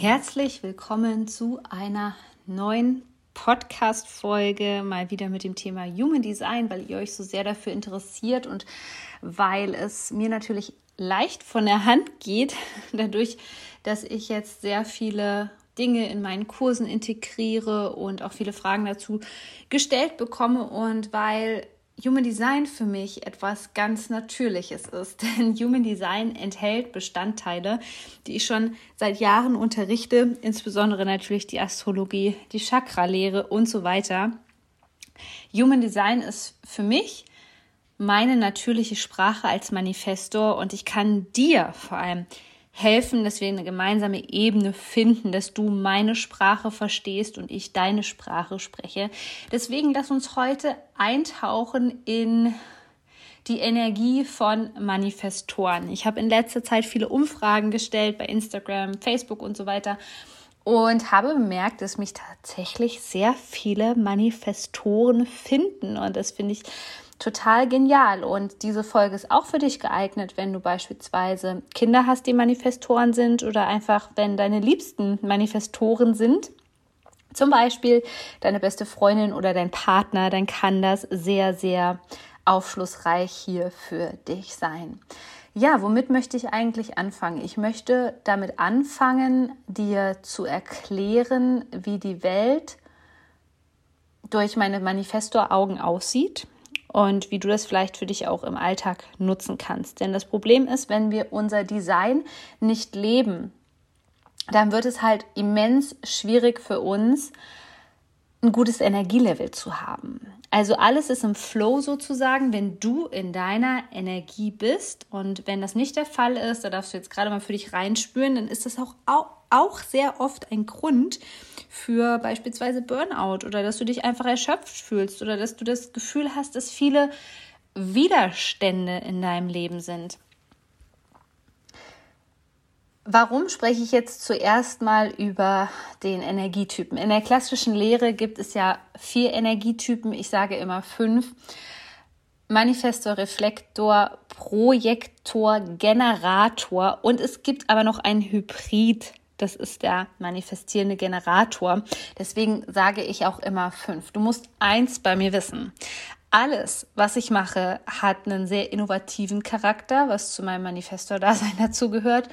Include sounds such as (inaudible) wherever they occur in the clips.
Herzlich willkommen zu einer neuen Podcast-Folge, mal wieder mit dem Thema Human Design, weil ihr euch so sehr dafür interessiert und weil es mir natürlich leicht von der Hand geht, (laughs) dadurch, dass ich jetzt sehr viele Dinge in meinen Kursen integriere und auch viele Fragen dazu gestellt bekomme. Und weil Human Design für mich etwas ganz Natürliches ist. (laughs) Denn Human Design enthält Bestandteile, die ich schon seit Jahren unterrichte, insbesondere natürlich die Astrologie, die Chakralehre und so weiter. Human Design ist für mich meine natürliche Sprache als Manifestor und ich kann dir vor allem helfen, dass wir eine gemeinsame Ebene finden, dass du meine Sprache verstehst und ich deine Sprache spreche. Deswegen lass uns heute eintauchen in die Energie von Manifestoren. Ich habe in letzter Zeit viele Umfragen gestellt bei Instagram, Facebook und so weiter und habe bemerkt, dass mich tatsächlich sehr viele Manifestoren finden und das finde ich total genial. Und diese Folge ist auch für dich geeignet, wenn du beispielsweise Kinder hast, die Manifestoren sind oder einfach, wenn deine Liebsten Manifestoren sind. Zum Beispiel deine beste Freundin oder dein Partner, dann kann das sehr, sehr aufschlussreich hier für dich sein. Ja, womit möchte ich eigentlich anfangen? Ich möchte damit anfangen, dir zu erklären, wie die Welt durch meine Manifestor-Augen aussieht und wie du das vielleicht für dich auch im Alltag nutzen kannst. Denn das Problem ist, wenn wir unser Design nicht leben, dann wird es halt immens schwierig für uns, ein gutes Energielevel zu haben. Also alles ist im Flow sozusagen, wenn du in deiner Energie bist. Und wenn das nicht der Fall ist, da darfst du jetzt gerade mal für dich reinspüren, dann ist das auch, auch sehr oft ein Grund für beispielsweise Burnout oder dass du dich einfach erschöpft fühlst oder dass du das Gefühl hast, dass viele Widerstände in deinem Leben sind. Warum spreche ich jetzt zuerst mal über den Energietypen? In der klassischen Lehre gibt es ja vier Energietypen, ich sage immer fünf. Manifestor, Reflektor, Projektor, Generator und es gibt aber noch einen Hybrid. Das ist der manifestierende Generator. Deswegen sage ich auch immer fünf. Du musst eins bei mir wissen. Alles, was ich mache, hat einen sehr innovativen Charakter, was zu meinem Manifestor-Dasein (laughs) dazugehört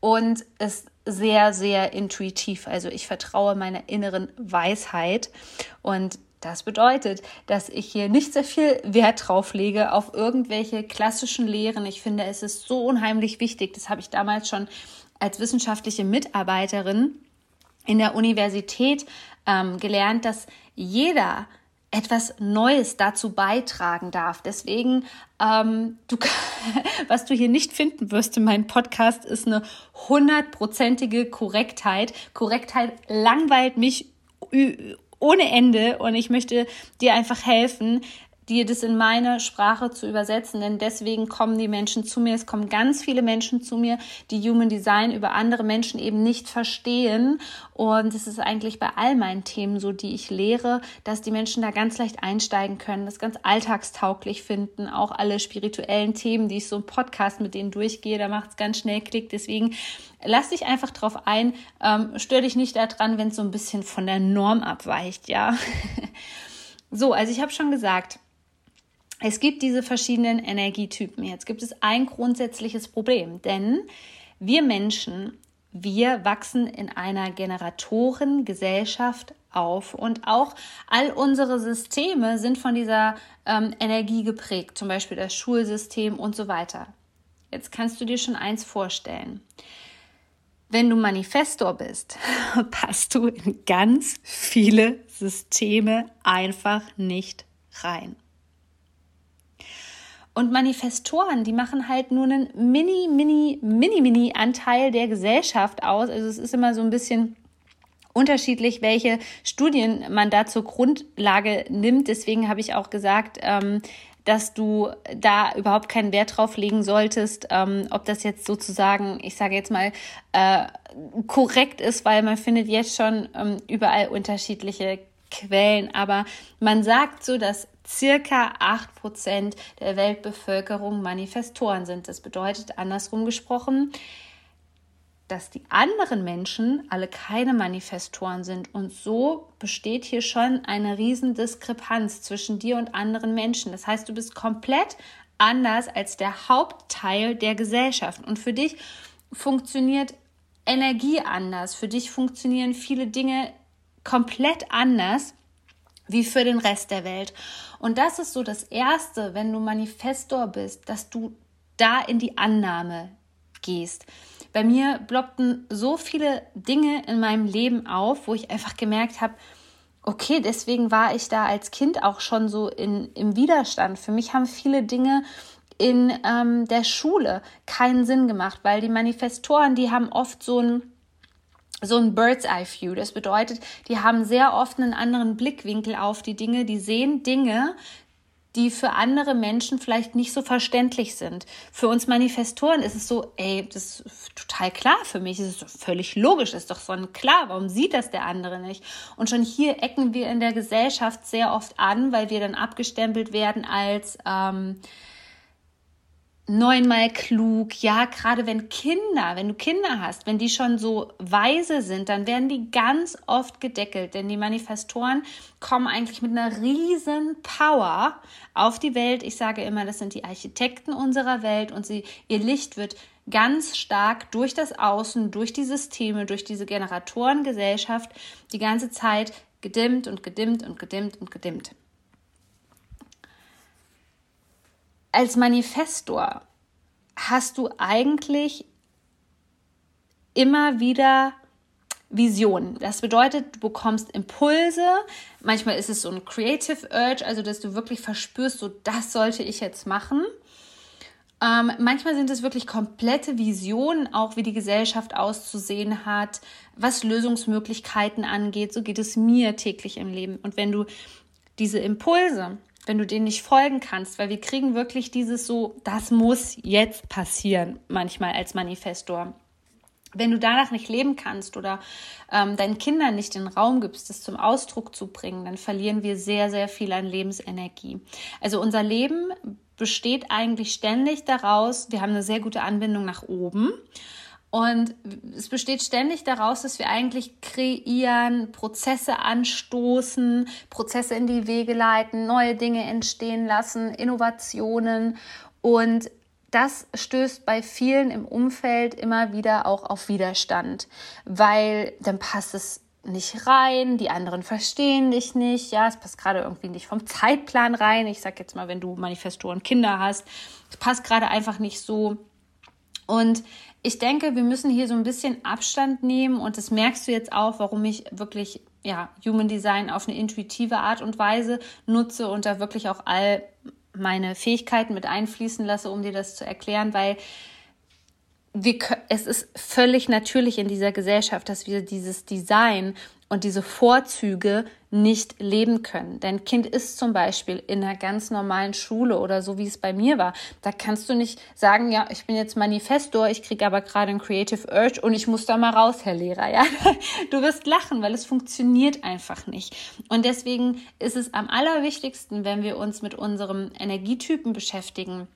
und ist sehr, sehr intuitiv. Also ich vertraue meiner inneren Weisheit und das bedeutet, dass ich hier nicht sehr viel Wert drauf lege auf irgendwelche klassischen Lehren. Ich finde, es ist so unheimlich wichtig. Das habe ich damals schon als wissenschaftliche Mitarbeiterin in der Universität ähm, gelernt, dass jeder etwas Neues dazu beitragen darf. Deswegen, ähm, du, (laughs) was du hier nicht finden wirst in meinem Podcast, ist eine hundertprozentige Korrektheit. Korrektheit langweilt mich ohne Ende und ich möchte dir einfach helfen, dir das in meine Sprache zu übersetzen, denn deswegen kommen die Menschen zu mir. Es kommen ganz viele Menschen zu mir, die Human Design über andere Menschen eben nicht verstehen. Und es ist eigentlich bei all meinen Themen so, die ich lehre, dass die Menschen da ganz leicht einsteigen können, das ganz alltagstauglich finden. Auch alle spirituellen Themen, die ich so im Podcast mit denen durchgehe, da macht es ganz schnell Klick. Deswegen lass dich einfach drauf ein, ähm, stör dich nicht daran, wenn es so ein bisschen von der Norm abweicht, ja. (laughs) so, also ich habe schon gesagt, es gibt diese verschiedenen Energietypen. Jetzt gibt es ein grundsätzliches Problem, denn wir Menschen, wir wachsen in einer Generatorengesellschaft auf und auch all unsere Systeme sind von dieser ähm, Energie geprägt, zum Beispiel das Schulsystem und so weiter. Jetzt kannst du dir schon eins vorstellen. Wenn du Manifestor bist, (laughs) passt du in ganz viele Systeme einfach nicht rein. Und Manifestoren, die machen halt nur einen mini, mini, mini, mini Anteil der Gesellschaft aus. Also es ist immer so ein bisschen unterschiedlich, welche Studien man da zur Grundlage nimmt. Deswegen habe ich auch gesagt, ähm, dass du da überhaupt keinen Wert drauf legen solltest, ähm, ob das jetzt sozusagen, ich sage jetzt mal, äh, korrekt ist, weil man findet jetzt schon ähm, überall unterschiedliche Quellen. Aber man sagt so, dass circa acht Prozent der Weltbevölkerung Manifestoren sind. Das bedeutet andersrum gesprochen, dass die anderen Menschen alle keine Manifestoren sind. Und so besteht hier schon eine riesen Diskrepanz zwischen dir und anderen Menschen. Das heißt, du bist komplett anders als der Hauptteil der Gesellschaft. Und für dich funktioniert Energie anders. Für dich funktionieren viele Dinge komplett anders wie für den Rest der Welt. Und das ist so das Erste, wenn du Manifestor bist, dass du da in die Annahme gehst. Bei mir blockten so viele Dinge in meinem Leben auf, wo ich einfach gemerkt habe, okay, deswegen war ich da als Kind auch schon so in, im Widerstand. Für mich haben viele Dinge in ähm, der Schule keinen Sinn gemacht, weil die Manifestoren, die haben oft so ein so ein Bird's Eye View. Das bedeutet, die haben sehr oft einen anderen Blickwinkel auf die Dinge. Die sehen Dinge, die für andere Menschen vielleicht nicht so verständlich sind. Für uns Manifestoren ist es so, ey, das ist total klar für mich, es ist völlig logisch, ist doch so klar, warum sieht das der andere nicht? Und schon hier ecken wir in der Gesellschaft sehr oft an, weil wir dann abgestempelt werden als ähm, neunmal klug. Ja, gerade wenn Kinder, wenn du Kinder hast, wenn die schon so weise sind, dann werden die ganz oft gedeckelt, denn die Manifestoren kommen eigentlich mit einer riesen Power auf die Welt. Ich sage immer, das sind die Architekten unserer Welt und sie, ihr Licht wird ganz stark durch das Außen, durch die Systeme, durch diese Generatorengesellschaft die ganze Zeit gedimmt und gedimmt und gedimmt und gedimmt. Als Manifestor hast du eigentlich immer wieder Visionen. Das bedeutet, du bekommst Impulse. Manchmal ist es so ein Creative Urge, also dass du wirklich verspürst, so das sollte ich jetzt machen. Ähm, manchmal sind es wirklich komplette Visionen, auch wie die Gesellschaft auszusehen hat, was Lösungsmöglichkeiten angeht. So geht es mir täglich im Leben. Und wenn du diese Impulse wenn du denen nicht folgen kannst, weil wir kriegen wirklich dieses so, das muss jetzt passieren, manchmal als Manifestor. Wenn du danach nicht leben kannst oder ähm, deinen Kindern nicht den Raum gibst, das zum Ausdruck zu bringen, dann verlieren wir sehr, sehr viel an Lebensenergie. Also unser Leben besteht eigentlich ständig daraus, wir haben eine sehr gute Anbindung nach oben und es besteht ständig daraus, dass wir eigentlich kreieren, Prozesse anstoßen, Prozesse in die Wege leiten, neue Dinge entstehen lassen, Innovationen. Und das stößt bei vielen im Umfeld immer wieder auch auf Widerstand, weil dann passt es nicht rein, die anderen verstehen dich nicht, ja, es passt gerade irgendwie nicht vom Zeitplan rein. Ich sag jetzt mal, wenn du Manifestoren Kinder hast, es passt gerade einfach nicht so. Und ich denke, wir müssen hier so ein bisschen Abstand nehmen und das merkst du jetzt auch, warum ich wirklich ja, Human Design auf eine intuitive Art und Weise nutze und da wirklich auch all meine Fähigkeiten mit einfließen lasse, um dir das zu erklären, weil wir, es ist völlig natürlich in dieser Gesellschaft, dass wir dieses Design und diese Vorzüge nicht leben können. Dein Kind ist zum Beispiel in einer ganz normalen Schule oder so, wie es bei mir war. Da kannst du nicht sagen, ja, ich bin jetzt Manifestor, ich kriege aber gerade ein Creative Urge und ich muss da mal raus, Herr Lehrer. Ja, (laughs) du wirst lachen, weil es funktioniert einfach nicht. Und deswegen ist es am allerwichtigsten, wenn wir uns mit unserem Energietypen beschäftigen,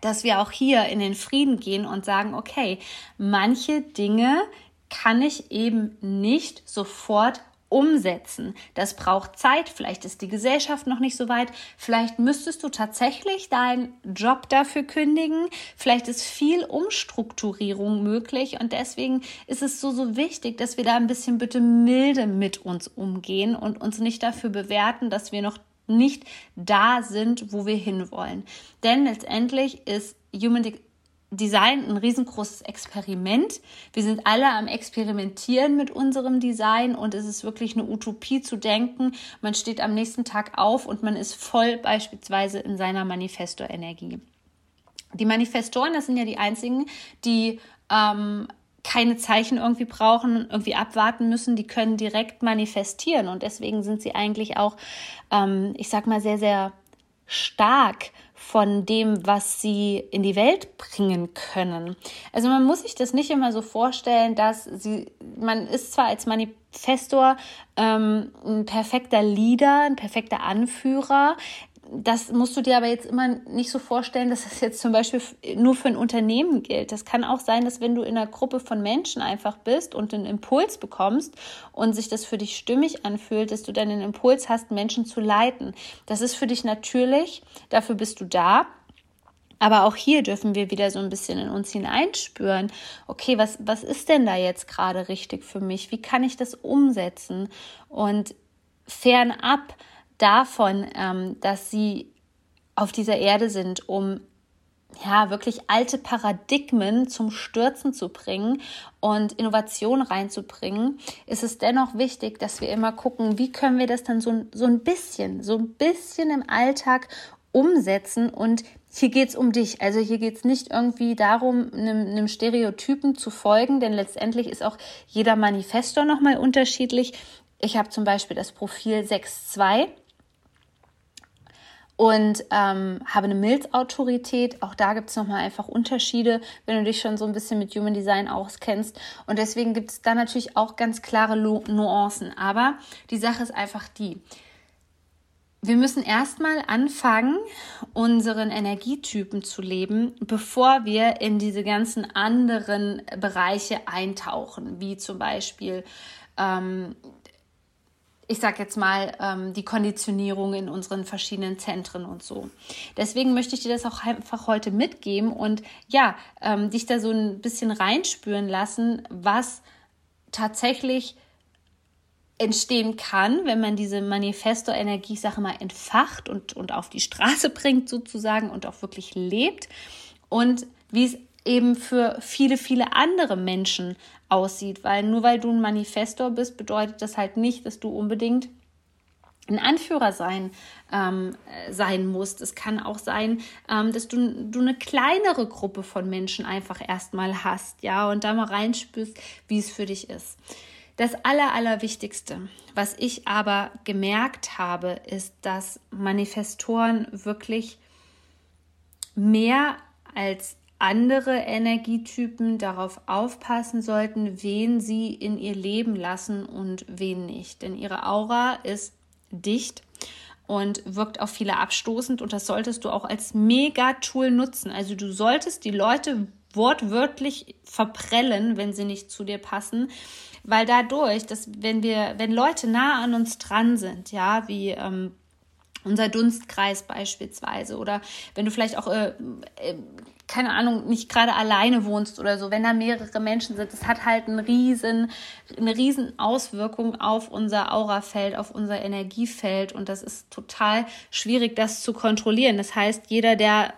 dass wir auch hier in den Frieden gehen und sagen, okay, manche Dinge kann ich eben nicht sofort umsetzen. Das braucht Zeit, vielleicht ist die Gesellschaft noch nicht so weit, vielleicht müsstest du tatsächlich deinen Job dafür kündigen, vielleicht ist viel Umstrukturierung möglich und deswegen ist es so, so wichtig, dass wir da ein bisschen bitte milde mit uns umgehen und uns nicht dafür bewerten, dass wir noch nicht da sind, wo wir hinwollen. Denn letztendlich ist Human Design ein riesengroßes Experiment. Wir sind alle am Experimentieren mit unserem Design und es ist wirklich eine Utopie zu denken. Man steht am nächsten Tag auf und man ist voll beispielsweise in seiner Manifesto-Energie. Die Manifestoren, das sind ja die einzigen, die ähm, keine Zeichen irgendwie brauchen, irgendwie abwarten müssen, die können direkt manifestieren und deswegen sind sie eigentlich auch, ähm, ich sag mal, sehr, sehr stark von dem, was sie in die Welt bringen können. Also man muss sich das nicht immer so vorstellen, dass sie, man ist zwar als Manifestor ähm, ein perfekter Leader, ein perfekter Anführer, das musst du dir aber jetzt immer nicht so vorstellen, dass das jetzt zum Beispiel nur für ein Unternehmen gilt. Das kann auch sein, dass wenn du in einer Gruppe von Menschen einfach bist und einen Impuls bekommst und sich das für dich stimmig anfühlt, dass du dann den Impuls hast, Menschen zu leiten. Das ist für dich natürlich, dafür bist du da. Aber auch hier dürfen wir wieder so ein bisschen in uns hineinspüren. Okay, was, was ist denn da jetzt gerade richtig für mich? Wie kann ich das umsetzen? Und fernab davon, ähm, dass sie auf dieser Erde sind, um ja, wirklich alte Paradigmen zum Stürzen zu bringen und Innovation reinzubringen, ist es dennoch wichtig, dass wir immer gucken, wie können wir das dann so, so ein bisschen, so ein bisschen im Alltag umsetzen und hier geht es um dich. Also hier geht es nicht irgendwie darum, einem, einem, Stereotypen zu folgen, denn letztendlich ist auch jeder Manifestor nochmal unterschiedlich. Ich habe zum Beispiel das Profil 6.2 und ähm, habe eine Milzautorität. Auch da gibt es nochmal einfach Unterschiede, wenn du dich schon so ein bisschen mit Human Design auskennst. Und deswegen gibt es da natürlich auch ganz klare Nuancen. Aber die Sache ist einfach die, wir müssen erstmal anfangen, unseren Energietypen zu leben, bevor wir in diese ganzen anderen Bereiche eintauchen, wie zum Beispiel ähm, ich sag jetzt mal, ähm, die Konditionierung in unseren verschiedenen Zentren und so. Deswegen möchte ich dir das auch einfach heute mitgeben und ja, ähm, dich da so ein bisschen reinspüren lassen, was tatsächlich entstehen kann, wenn man diese Manifesto-Energie, ich sage mal, entfacht und, und auf die Straße (laughs) bringt sozusagen und auch wirklich lebt und wie es eben für viele, viele andere Menschen aussieht. Weil nur weil du ein Manifestor bist, bedeutet das halt nicht, dass du unbedingt ein Anführer sein, ähm, sein musst. Es kann auch sein, ähm, dass du, du eine kleinere Gruppe von Menschen einfach erstmal hast, ja, und da mal reinspürst, wie es für dich ist. Das Aller, Allerwichtigste, was ich aber gemerkt habe, ist, dass Manifestoren wirklich mehr als andere Energietypen darauf aufpassen sollten, wen sie in ihr Leben lassen und wen nicht. Denn ihre Aura ist dicht und wirkt auf viele abstoßend und das solltest du auch als Mega-Tool nutzen. Also du solltest die Leute wortwörtlich verprellen, wenn sie nicht zu dir passen, weil dadurch, dass wenn wir, wenn Leute nah an uns dran sind, ja, wie ähm, unser Dunstkreis beispielsweise oder wenn du vielleicht auch äh, äh, keine Ahnung, nicht gerade alleine wohnst oder so, wenn da mehrere Menschen sind, das hat halt einen riesen, eine riesen Auswirkung auf unser Aurafeld, auf unser Energiefeld und das ist total schwierig, das zu kontrollieren. Das heißt, jeder, der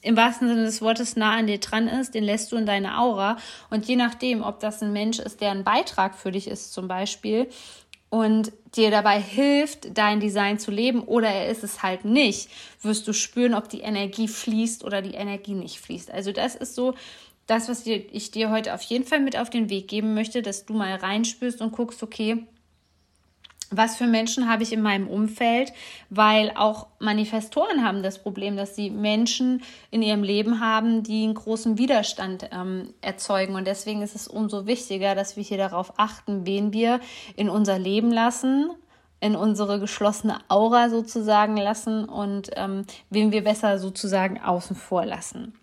im wahrsten Sinne des Wortes nah an dir dran ist, den lässt du in deine Aura und je nachdem, ob das ein Mensch ist, der ein Beitrag für dich ist zum Beispiel, und dir dabei hilft, dein Design zu leben oder er ist es halt nicht, wirst du spüren, ob die Energie fließt oder die Energie nicht fließt. Also das ist so das, was ich dir heute auf jeden Fall mit auf den Weg geben möchte, dass du mal reinspürst und guckst, okay, was für Menschen habe ich in meinem Umfeld, weil auch Manifestoren haben das Problem, dass sie Menschen in ihrem Leben haben, die einen großen Widerstand ähm, erzeugen. Und deswegen ist es umso wichtiger, dass wir hier darauf achten, wen wir in unser Leben lassen, in unsere geschlossene Aura sozusagen lassen und ähm, wen wir besser sozusagen außen vor lassen.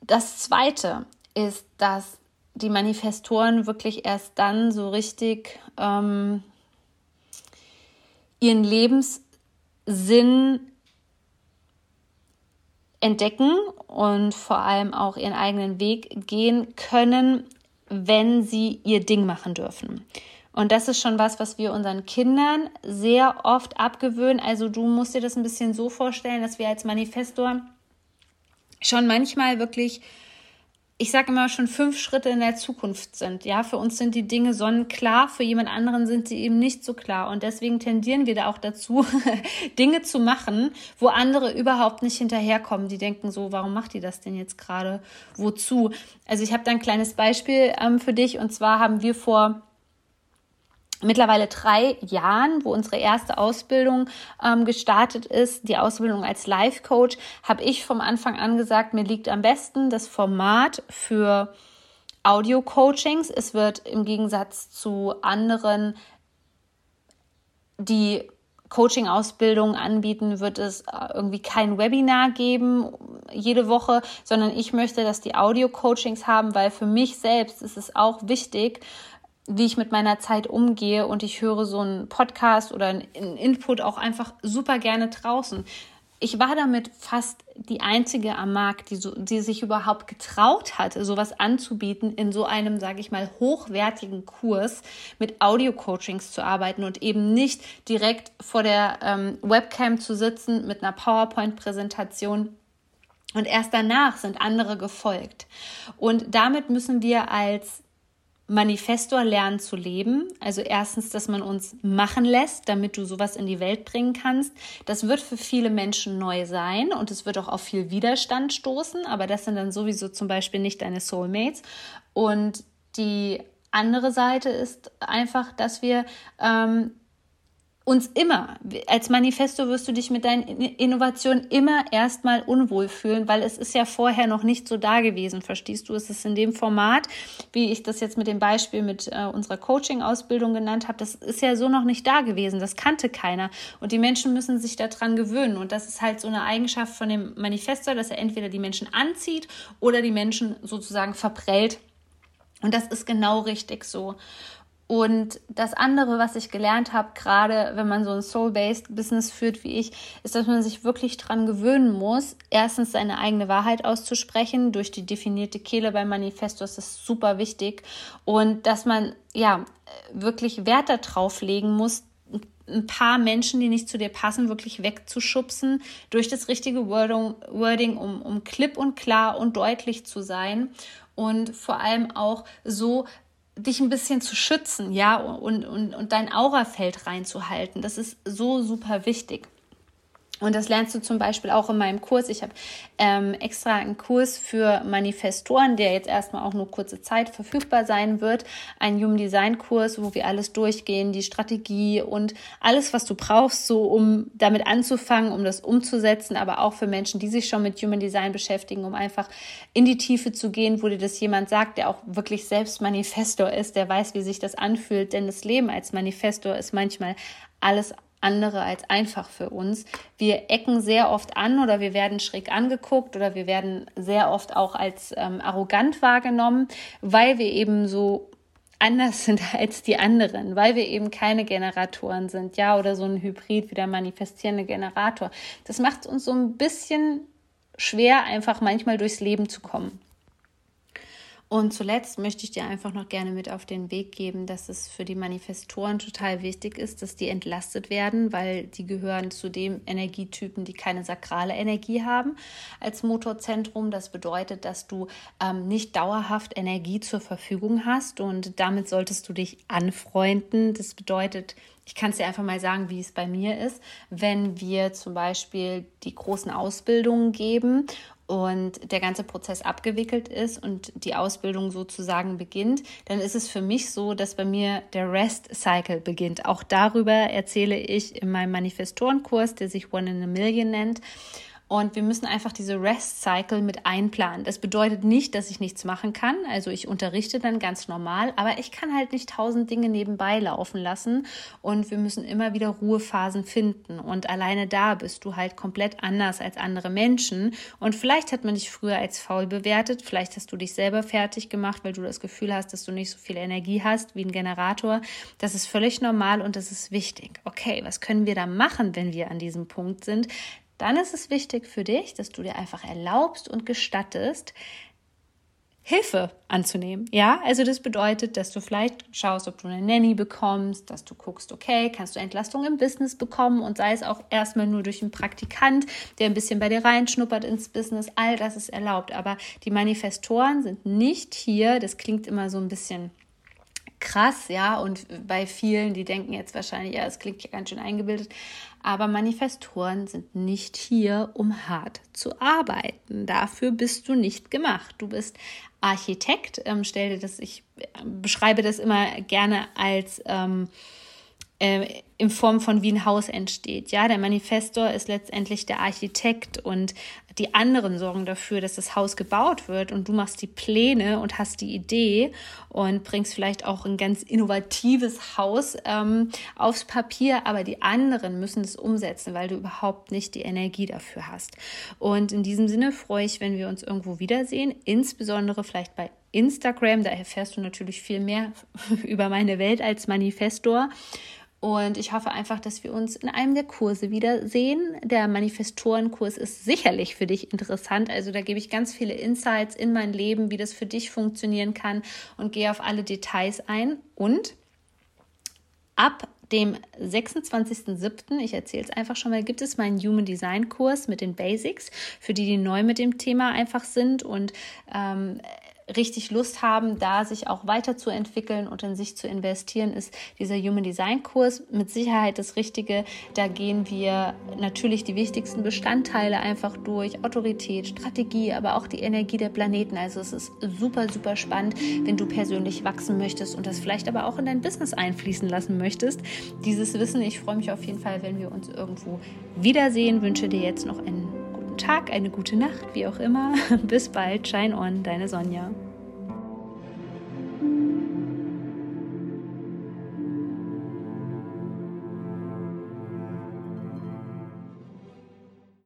Das Zweite ist, dass die Manifestoren wirklich erst dann so richtig ähm, ihren Lebenssinn entdecken und vor allem auch ihren eigenen Weg gehen können, wenn sie ihr Ding machen dürfen. Und das ist schon was, was wir unseren Kindern sehr oft abgewöhnen. Also du musst dir das ein bisschen so vorstellen, dass wir als Manifestor schon manchmal wirklich ich sage immer schon fünf Schritte in der Zukunft sind. Ja, für uns sind die Dinge sonnenklar, für jemand anderen sind sie eben nicht so klar. Und deswegen tendieren wir da auch dazu, (laughs) Dinge zu machen, wo andere überhaupt nicht hinterherkommen. Die denken so, warum macht die das denn jetzt gerade? Wozu? Also ich habe da ein kleines Beispiel ähm, für dich. Und zwar haben wir vor mittlerweile drei Jahren, wo unsere erste Ausbildung ähm, gestartet ist, die Ausbildung als Life Coach, habe ich vom Anfang an gesagt, mir liegt am besten das Format für Audio-Coachings. Es wird im Gegensatz zu anderen, die Coaching-Ausbildungen anbieten, wird es äh, irgendwie kein Webinar geben jede Woche, sondern ich möchte, dass die Audio-Coachings haben, weil für mich selbst ist es auch wichtig, wie ich mit meiner Zeit umgehe und ich höre so einen Podcast oder einen Input auch einfach super gerne draußen. Ich war damit fast die einzige am Markt, die, so, die sich überhaupt getraut hatte, sowas anzubieten, in so einem, sage ich mal, hochwertigen Kurs mit Audio-Coachings zu arbeiten und eben nicht direkt vor der ähm, Webcam zu sitzen mit einer PowerPoint-Präsentation und erst danach sind andere gefolgt. Und damit müssen wir als Manifestor lernen zu leben. Also erstens, dass man uns machen lässt, damit du sowas in die Welt bringen kannst. Das wird für viele Menschen neu sein und es wird auch auf viel Widerstand stoßen, aber das sind dann sowieso zum Beispiel nicht deine Soulmates. Und die andere Seite ist einfach, dass wir ähm, uns immer, als Manifesto wirst du dich mit deinen Innovationen immer erstmal unwohl fühlen, weil es ist ja vorher noch nicht so da gewesen, verstehst du? Es ist in dem Format, wie ich das jetzt mit dem Beispiel mit äh, unserer Coaching-Ausbildung genannt habe, das ist ja so noch nicht da gewesen, das kannte keiner und die Menschen müssen sich daran gewöhnen und das ist halt so eine Eigenschaft von dem Manifesto, dass er entweder die Menschen anzieht oder die Menschen sozusagen verprellt und das ist genau richtig so. Und das andere, was ich gelernt habe, gerade wenn man so ein Soul-Based Business führt wie ich, ist, dass man sich wirklich daran gewöhnen muss, erstens seine eigene Wahrheit auszusprechen. Durch die definierte Kehle beim Manifesto ist das super wichtig. Und dass man ja wirklich Wert darauf legen muss, ein paar Menschen, die nicht zu dir passen, wirklich wegzuschubsen durch das richtige Wording, Wording um, um klipp und klar und deutlich zu sein und vor allem auch so dich ein bisschen zu schützen, ja, und, und, und dein Aurafeld reinzuhalten. Das ist so super wichtig. Und das lernst du zum Beispiel auch in meinem Kurs. Ich habe ähm, extra einen Kurs für Manifestoren, der jetzt erstmal auch nur kurze Zeit verfügbar sein wird. Ein Human Design Kurs, wo wir alles durchgehen, die Strategie und alles, was du brauchst, so um damit anzufangen, um das umzusetzen, aber auch für Menschen, die sich schon mit Human Design beschäftigen, um einfach in die Tiefe zu gehen, wo dir das jemand sagt, der auch wirklich selbst Manifestor ist, der weiß, wie sich das anfühlt. Denn das Leben als Manifestor ist manchmal alles andere als einfach für uns. Wir ecken sehr oft an oder wir werden schräg angeguckt oder wir werden sehr oft auch als ähm, arrogant wahrgenommen, weil wir eben so anders (laughs) sind als die anderen, weil wir eben keine Generatoren sind, ja, oder so ein Hybrid wie der manifestierende Generator. Das macht uns so ein bisschen schwer, einfach manchmal durchs Leben zu kommen. Und zuletzt möchte ich dir einfach noch gerne mit auf den Weg geben, dass es für die Manifestoren total wichtig ist, dass die entlastet werden, weil die gehören zu den Energietypen, die keine sakrale Energie haben als Motorzentrum. Das bedeutet, dass du ähm, nicht dauerhaft Energie zur Verfügung hast und damit solltest du dich anfreunden. Das bedeutet, ich kann es dir einfach mal sagen, wie es bei mir ist, wenn wir zum Beispiel die großen Ausbildungen geben und der ganze Prozess abgewickelt ist und die Ausbildung sozusagen beginnt, dann ist es für mich so, dass bei mir der Rest Cycle beginnt. Auch darüber erzähle ich in meinem Manifestorenkurs, der sich One in a Million nennt. Und wir müssen einfach diese Rest Cycle mit einplanen. Das bedeutet nicht, dass ich nichts machen kann. Also ich unterrichte dann ganz normal, aber ich kann halt nicht tausend Dinge nebenbei laufen lassen. Und wir müssen immer wieder Ruhephasen finden. Und alleine da bist du halt komplett anders als andere Menschen. Und vielleicht hat man dich früher als faul bewertet. Vielleicht hast du dich selber fertig gemacht, weil du das Gefühl hast, dass du nicht so viel Energie hast wie ein Generator. Das ist völlig normal und das ist wichtig. Okay, was können wir da machen, wenn wir an diesem Punkt sind? Dann ist es wichtig für dich, dass du dir einfach erlaubst und gestattest, Hilfe anzunehmen. Ja, also das bedeutet, dass du vielleicht schaust, ob du eine Nanny bekommst, dass du guckst, okay, kannst du Entlastung im Business bekommen und sei es auch erstmal nur durch einen Praktikant, der ein bisschen bei dir reinschnuppert ins Business. All das ist erlaubt. Aber die Manifestoren sind nicht hier. Das klingt immer so ein bisschen krass, ja, und bei vielen, die denken jetzt wahrscheinlich, ja, es klingt ja ganz schön eingebildet, aber Manifestoren sind nicht hier, um hart zu arbeiten. Dafür bist du nicht gemacht. Du bist Architekt. Ähm, stell dir das, ich äh, beschreibe das immer gerne als ähm, äh, in Form von wie ein Haus entsteht. Ja, der Manifestor ist letztendlich der Architekt und die anderen sorgen dafür, dass das Haus gebaut wird und du machst die Pläne und hast die Idee und bringst vielleicht auch ein ganz innovatives Haus ähm, aufs Papier, aber die anderen müssen es umsetzen, weil du überhaupt nicht die Energie dafür hast. Und in diesem Sinne freue ich, wenn wir uns irgendwo wiedersehen, insbesondere vielleicht bei Instagram, da erfährst du natürlich viel mehr (laughs) über meine Welt als Manifestor. Und ich hoffe einfach, dass wir uns in einem der Kurse wiedersehen. Der Manifestorenkurs ist sicherlich für dich interessant. Also da gebe ich ganz viele Insights in mein Leben, wie das für dich funktionieren kann und gehe auf alle Details ein. Und ab dem 26.07., ich erzähle es einfach schon mal, gibt es meinen Human Design Kurs mit den Basics, für die, die neu mit dem Thema einfach sind und ähm, richtig Lust haben, da sich auch weiterzuentwickeln und in sich zu investieren, ist dieser Human Design Kurs mit Sicherheit das Richtige. Da gehen wir natürlich die wichtigsten Bestandteile einfach durch, Autorität, Strategie, aber auch die Energie der Planeten. Also es ist super, super spannend, wenn du persönlich wachsen möchtest und das vielleicht aber auch in dein Business einfließen lassen möchtest. Dieses Wissen, ich freue mich auf jeden Fall, wenn wir uns irgendwo wiedersehen. Wünsche dir jetzt noch einen guten Tag, eine gute Nacht, wie auch immer. (laughs) Bis bald, Shine On, deine Sonja.